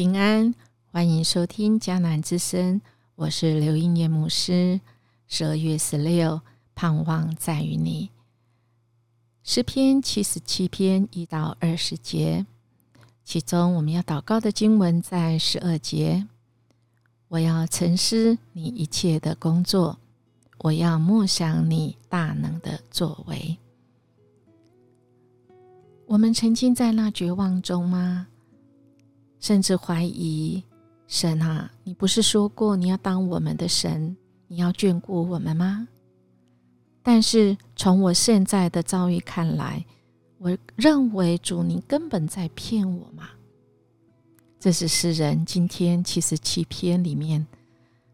平安，欢迎收听迦南之声，我是刘英念牧师。十二月十六，盼望在于你。诗篇七十七篇一到二十节，其中我们要祷告的经文在十二节。我要沉思你一切的工作，我要默想你大能的作为。我们曾经在那绝望中吗？甚至怀疑神啊，你不是说过你要当我们的神，你要眷顾我们吗？但是从我现在的遭遇看来，我认为主你根本在骗我嘛。这是诗人今天七十七篇里面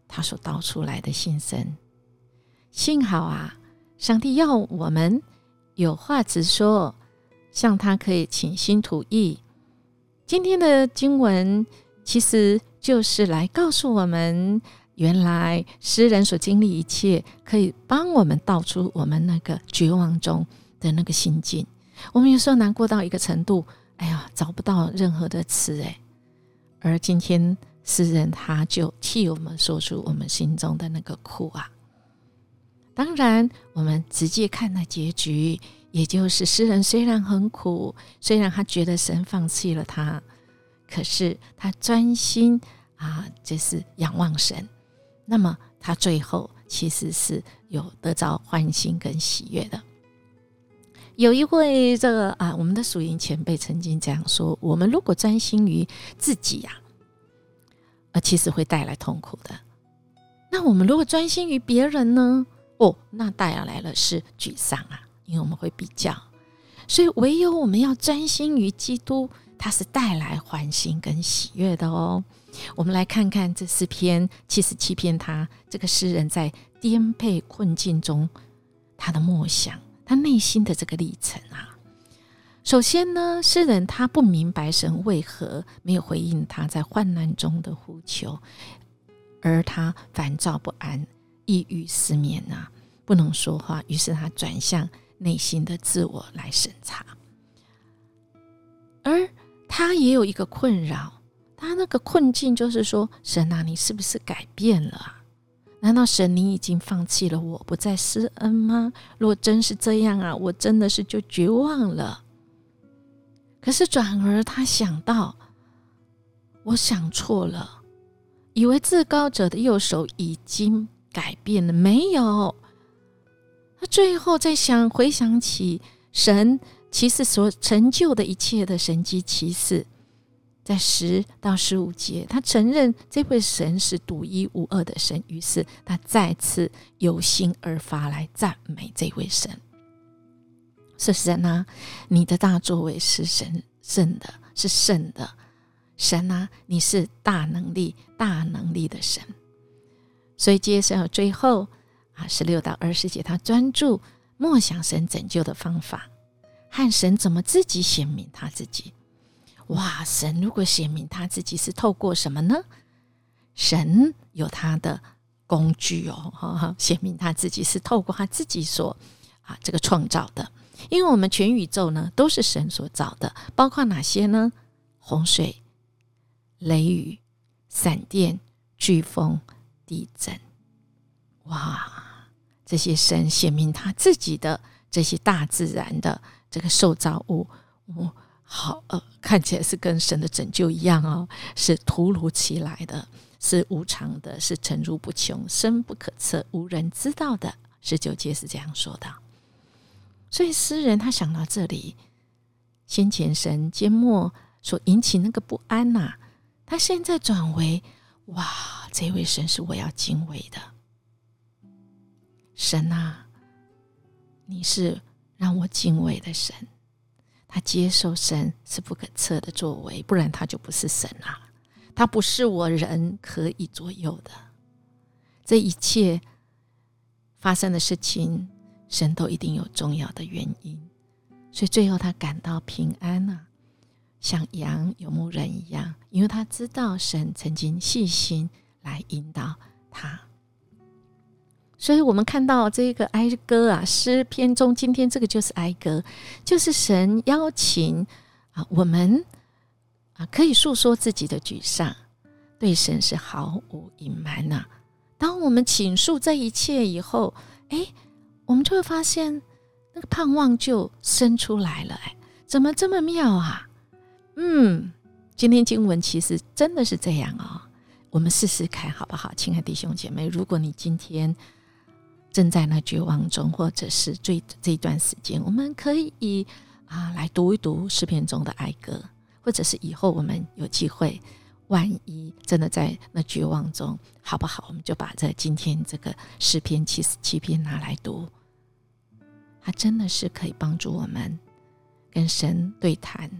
他所道出来的心声。幸好啊，上帝要我们有话直说，向他可以倾心吐意。今天的经文其实就是来告诉我们，原来诗人所经历一切，可以帮我们道出我们那个绝望中的那个心境。我们有时候难过到一个程度，哎呀，找不到任何的词，哎。而今天诗人他就替我们说出我们心中的那个苦啊。当然，我们直接看那结局。也就是诗人虽然很苦，虽然他觉得神放弃了他，可是他专心啊，就是仰望神。那么他最后其实是有得着欢欣跟喜悦的。有一位这个啊，我们的属灵前辈曾经这样说：我们如果专心于自己呀，啊，其实会带来痛苦的。那我们如果专心于别人呢？哦，那带来了是沮丧啊。因为我们会比较，所以唯有我们要专心于基督，他是带来欢欣跟喜悦的哦。我们来看看这四篇七十七篇，他这个诗人在颠沛困境中，他的默想，他内心的这个历程啊。首先呢，诗人他不明白神为何没有回应他在患难中的呼求，而他烦躁不安、抑郁失眠啊，不能说话，于是他转向。内心的自我来审查，而他也有一个困扰，他那个困境就是说：神啊，你是不是改变了啊？难道神你已经放弃了我，不再施恩吗？如果真是这样啊，我真的是就绝望了。可是转而他想到，我想错了，以为至高者的右手已经改变了，没有。最后再想，回想起神其实所成就的一切的神迹奇事，在十到十五节，他承认这位神是独一无二的神，于是他再次由心而发来赞美这位神。是神啊，你的大作为是神圣的，是圣的神啊，你是大能力、大能力的神。所以接下来最后。啊，十六到二十节，他专注默想神拯救的方法，和神怎么自己显明他自己。哇，神如果显明他自己是透过什么呢？神有他的工具哦，哈，显明他自己是透过他自己所啊这个创造的。因为我们全宇宙呢都是神所造的，包括哪些呢？洪水、雷雨、闪电、飓风、地震。哇！这些神显明他自己的这些大自然的这个受造物，哦，好呃，看起来是跟神的拯救一样哦，是突如其来的，是无常的，是沉入不穷、深不可测、无人知道的。十九节是这样说的。所以诗人他想到这里，先前神缄默所引起那个不安呐，他现在转为哇，这位神是我要敬畏的。神啊，你是让我敬畏的神。他接受神是不可测的作为，不然他就不是神啊。他不是我人可以左右的。这一切发生的事情，神都一定有重要的原因。所以最后他感到平安啊，像羊有牧人一样，因为他知道神曾经细心来引导他。所以我们看到这个哀歌啊，诗篇中，今天这个就是哀歌，就是神邀请啊我们啊，可以诉说自己的沮丧，对神是毫无隐瞒呐。当我们倾诉这一切以后，哎，我们就会发现那个盼望就生出来了。哎，怎么这么妙啊？嗯，今天经文其实真的是这样哦。我们试试看好不好，亲爱的弟兄姐妹？如果你今天正在那绝望中，或者是最这一段时间，我们可以啊来读一读诗篇中的哀歌。或者是以后我们有机会，万一真的在那绝望中，好不好？我们就把这今天这个诗篇七十七篇拿来读，它真的是可以帮助我们跟神对谈，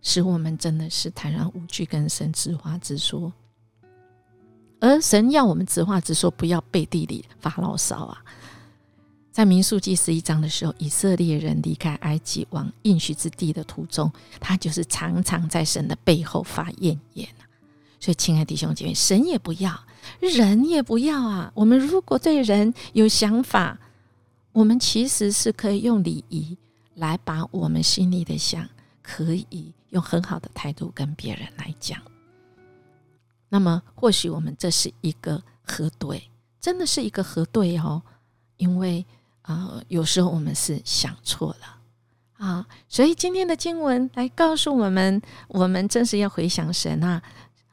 使我们真的是坦然无惧跟神直话直说。而神要我们直话直说，不要背地里发牢骚啊。在民数记十一章的时候，以色列人离开埃及往应许之地的途中，他就是常常在神的背后发怨言所以，亲爱弟兄姐妹，神也不要，人也不要啊！我们如果对人有想法，我们其实是可以用礼仪来把我们心里的想，可以用很好的态度跟别人来讲。那么，或许我们这是一个核对，真的是一个核对哦，因为。啊，有时候我们是想错了啊，所以今天的经文来告诉我们，我们正是要回想神啊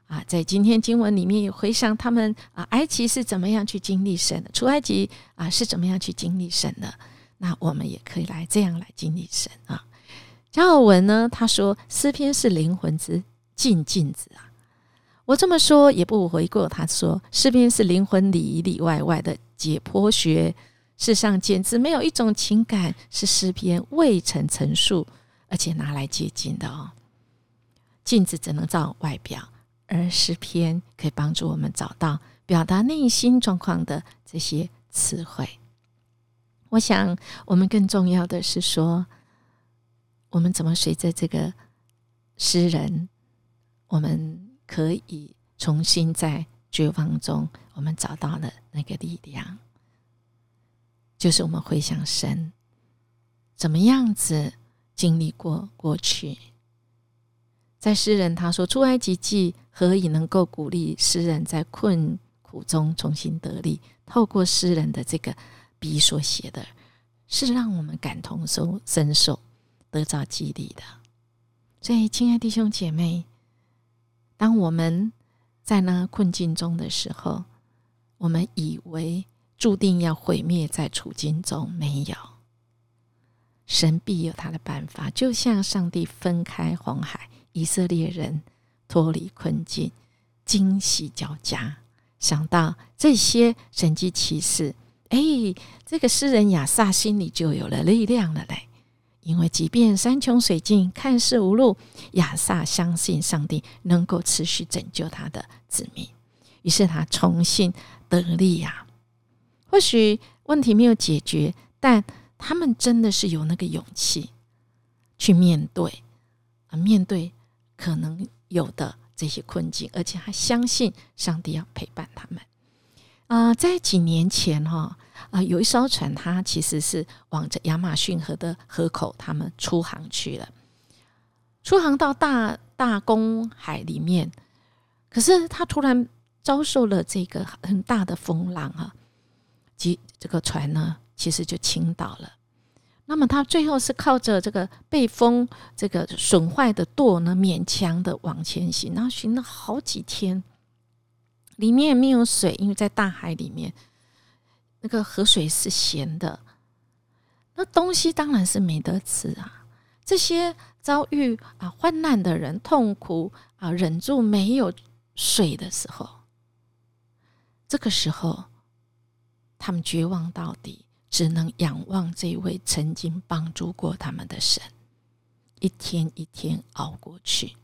啊，在今天经文里面回想他们啊，埃及是怎么样去经历神的，出埃及啊是怎么样去经历神的，那我们也可以来这样来经历神啊。加尔文呢，他说诗篇是灵魂之镜镜子啊，我这么说也不为过。他说诗篇是灵魂里里外外的解剖学。世上简直没有一种情感是诗篇未曾陈述，而且拿来接近的哦。镜子只能照外表，而诗篇可以帮助我们找到表达内心状况的这些词汇。我想，我们更重要的是说，我们怎么随着这个诗人，我们可以重新在绝望中，我们找到了那个力量。就是我们回想神怎么样子经历过过去，在诗人他说出埃及记何以能够鼓励诗人在困苦中重新得力？透过诗人的这个笔所写的，是让我们感同受深受，得到激励的。所以，亲爱弟兄姐妹，当我们在那困境中的时候，我们以为。注定要毁灭在处境中，没有神必有他的办法。就像上帝分开红海，以色列人脱离困境，惊喜交加。想到这些神迹奇事，哎，这个诗人亚萨心里就有了力量了嘞。因为即便山穷水尽，看似无路，亚萨相信上帝能够持续拯救他的子民，于是他重新得力呀。或许问题没有解决，但他们真的是有那个勇气去面对啊，面对可能有的这些困境，而且还相信上帝要陪伴他们啊。在几年前哈啊，有一艘船，它其实是往着亚马逊河的河口，他们出航去了，出航到大大公海里面，可是他突然遭受了这个很大的风浪啊。及这个船呢，其实就倾倒了。那么他最后是靠着这个被风这个损坏的舵呢，勉强的往前行。然后行了好几天，里面没有水，因为在大海里面，那个河水是咸的。那东西当然是没得吃啊。这些遭遇啊患难的人，痛苦啊忍住没有水的时候，这个时候。他们绝望到底，只能仰望这位曾经帮助过他们的神，一天一天熬过去，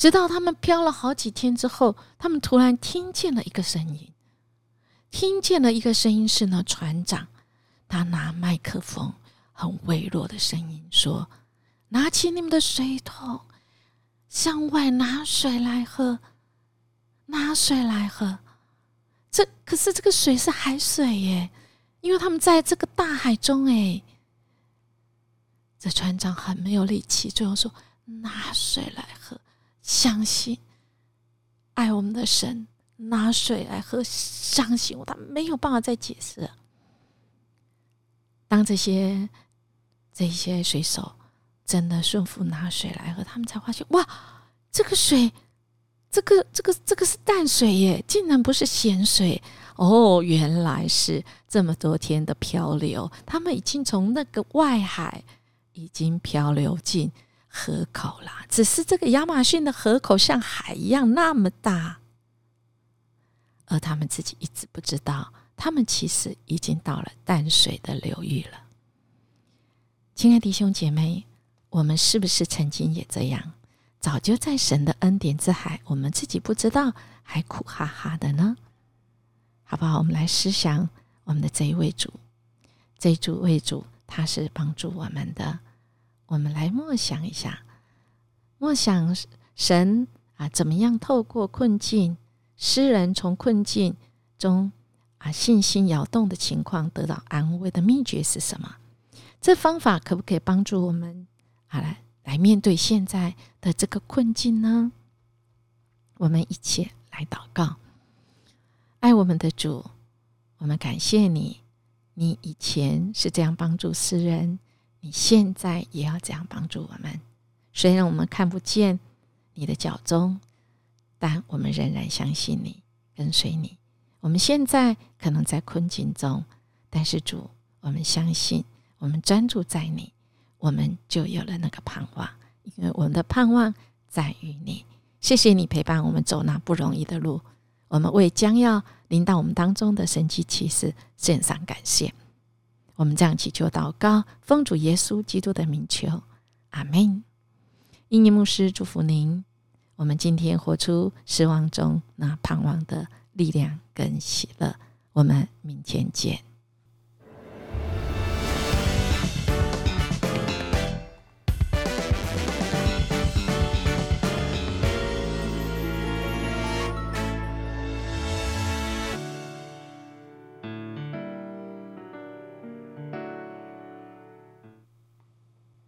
直到他们漂了好几天之后，他们突然听见了一个声音，听见了一个声音是那船长，他拿麦克风，很微弱的声音说：“拿起你们的水桶，向外拿水来喝，拿水来喝。”这可是这个水是海水耶，因为他们在这个大海中哎。这船长很没有力气，最后说：“拿水来喝，相信爱我们的神拿水来喝，相信我，他没有办法再解释。当这些这些水手真的顺服拿水来喝，他们才发现，哇，这个水，这个这个这个是淡水耶，竟然不是咸水哦！原来是这么多天的漂流，他们已经从那个外海已经漂流进河口啦。只是这个亚马逊的河口像海一样那么大，而他们自己一直不知道。他们其实已经到了淡水的流域了，亲爱的弟兄姐妹，我们是不是曾经也这样？早就在神的恩典之海，我们自己不知道，还苦哈哈的呢？好不好？我们来思想我们的这一位主，这一位主他是帮助我们的。我们来默想一下，默想神啊，怎么样透过困境，诗人从困境中。啊，信心摇动的情况得到安慰的秘诀是什么？这方法可不可以帮助我们啊来来面对现在的这个困境呢？我们一起来祷告，爱我们的主，我们感谢你，你以前是这样帮助诗人，你现在也要这样帮助我们。虽然我们看不见你的脚踪，但我们仍然相信你，跟随你。我们现在可能在困境中，但是主，我们相信，我们专注在你，我们就有了那个盼望，因为我们的盼望在于你。谢谢你陪伴我们走那不容易的路，我们为将要临到我们当中的神奇骑士献上感谢。我们这样祈求祷告，奉主耶稣基督的名求，阿门。英尼牧师祝福您，我们今天活出失望中那盼望的。力量跟喜乐，我们明天见。